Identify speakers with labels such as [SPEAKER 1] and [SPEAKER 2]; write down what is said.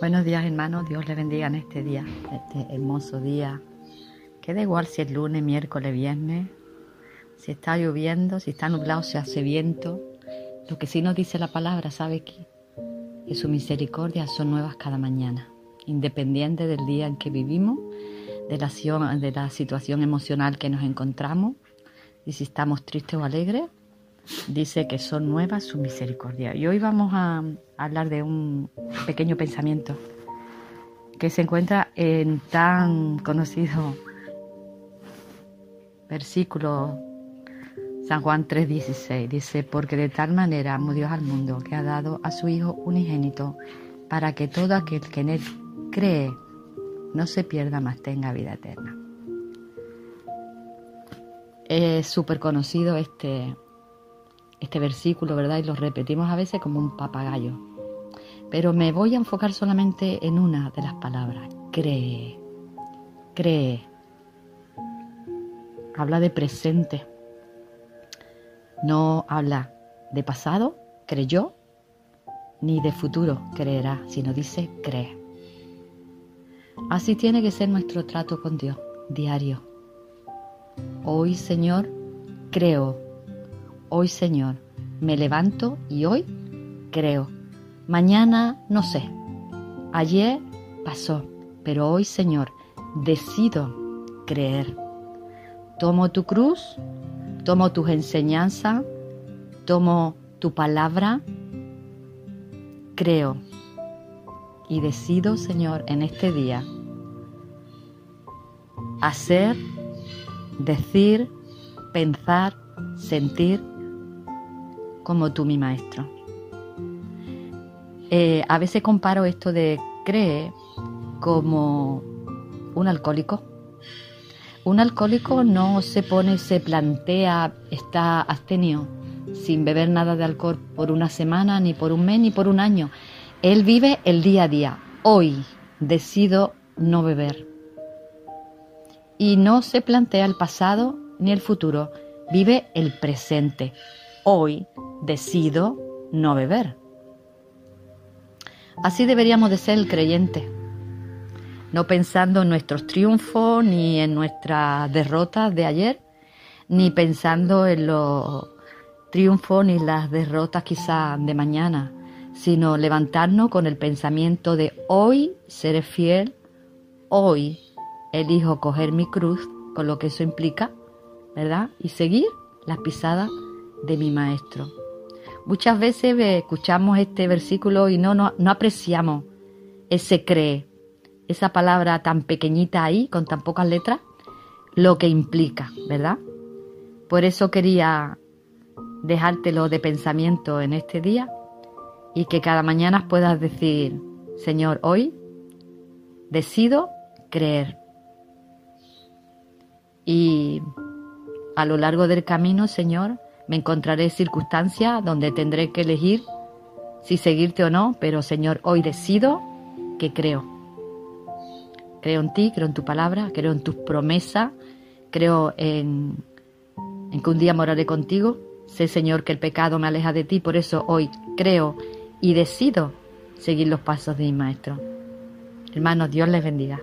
[SPEAKER 1] Buenos días hermanos, Dios les bendiga en este día, este hermoso día. Que da igual si es lunes, miércoles, viernes, si está lloviendo, si está nublado, si hace viento. Lo que sí nos dice la palabra, ¿sabe qué? Que su misericordia son nuevas cada mañana, independiente del día en que vivimos, de la, de la situación emocional que nos encontramos y si estamos tristes o alegres, dice que son nuevas su misericordia. Y hoy vamos a hablar de un pequeño pensamiento que se encuentra en tan conocido versículo San Juan 3:16. Dice, porque de tal manera amó Dios al mundo que ha dado a su Hijo unigénito para que todo aquel que en él cree no se pierda, más tenga vida eterna. Es súper conocido este, este versículo, ¿verdad? Y lo repetimos a veces como un papagayo. Pero me voy a enfocar solamente en una de las palabras. Cree. Cree. Habla de presente. No habla de pasado, creyó, ni de futuro, creerá, sino dice cree. Así tiene que ser nuestro trato con Dios, diario. Hoy, Señor, creo Hoy, Señor, me levanto y hoy creo. Mañana no sé. Ayer pasó, pero hoy, Señor, decido creer. Tomo tu cruz, tomo tus enseñanzas, tomo tu palabra, creo y decido, Señor, en este día hacer, decir, pensar, sentir como tú mi maestro. Eh, a veces comparo esto de cree como un alcohólico. Un alcohólico no se pone, se plantea, está abstenio sin beber nada de alcohol por una semana, ni por un mes, ni por un año. Él vive el día a día. Hoy decido no beber. Y no se plantea el pasado ni el futuro. Vive el presente. Hoy decido no beber. Así deberíamos de ser el creyente, no pensando en nuestros triunfos ni en nuestras derrotas de ayer, ni pensando en los triunfos ni las derrotas quizás de mañana, sino levantarnos con el pensamiento de hoy seré fiel, hoy elijo coger mi cruz, con lo que eso implica, ¿verdad? Y seguir las pisadas de mi maestro. Muchas veces escuchamos este versículo y no, no, apreciamos ese cree, esa palabra tan pequeñita ahí, con tan pocas letras, lo que implica, ¿verdad? Por eso quería dejártelo de pensamiento en este día y que cada mañana puedas decir, Señor, hoy decido creer. Y a lo largo del camino, Señor, me encontraré circunstancias donde tendré que elegir si seguirte o no, pero Señor, hoy decido que creo. Creo en ti, creo en tu palabra, creo en tus promesas, creo en, en que un día moraré contigo. Sé, Señor, que el pecado me aleja de ti, por eso hoy creo y decido seguir los pasos de mi Maestro. Hermanos, Dios les bendiga.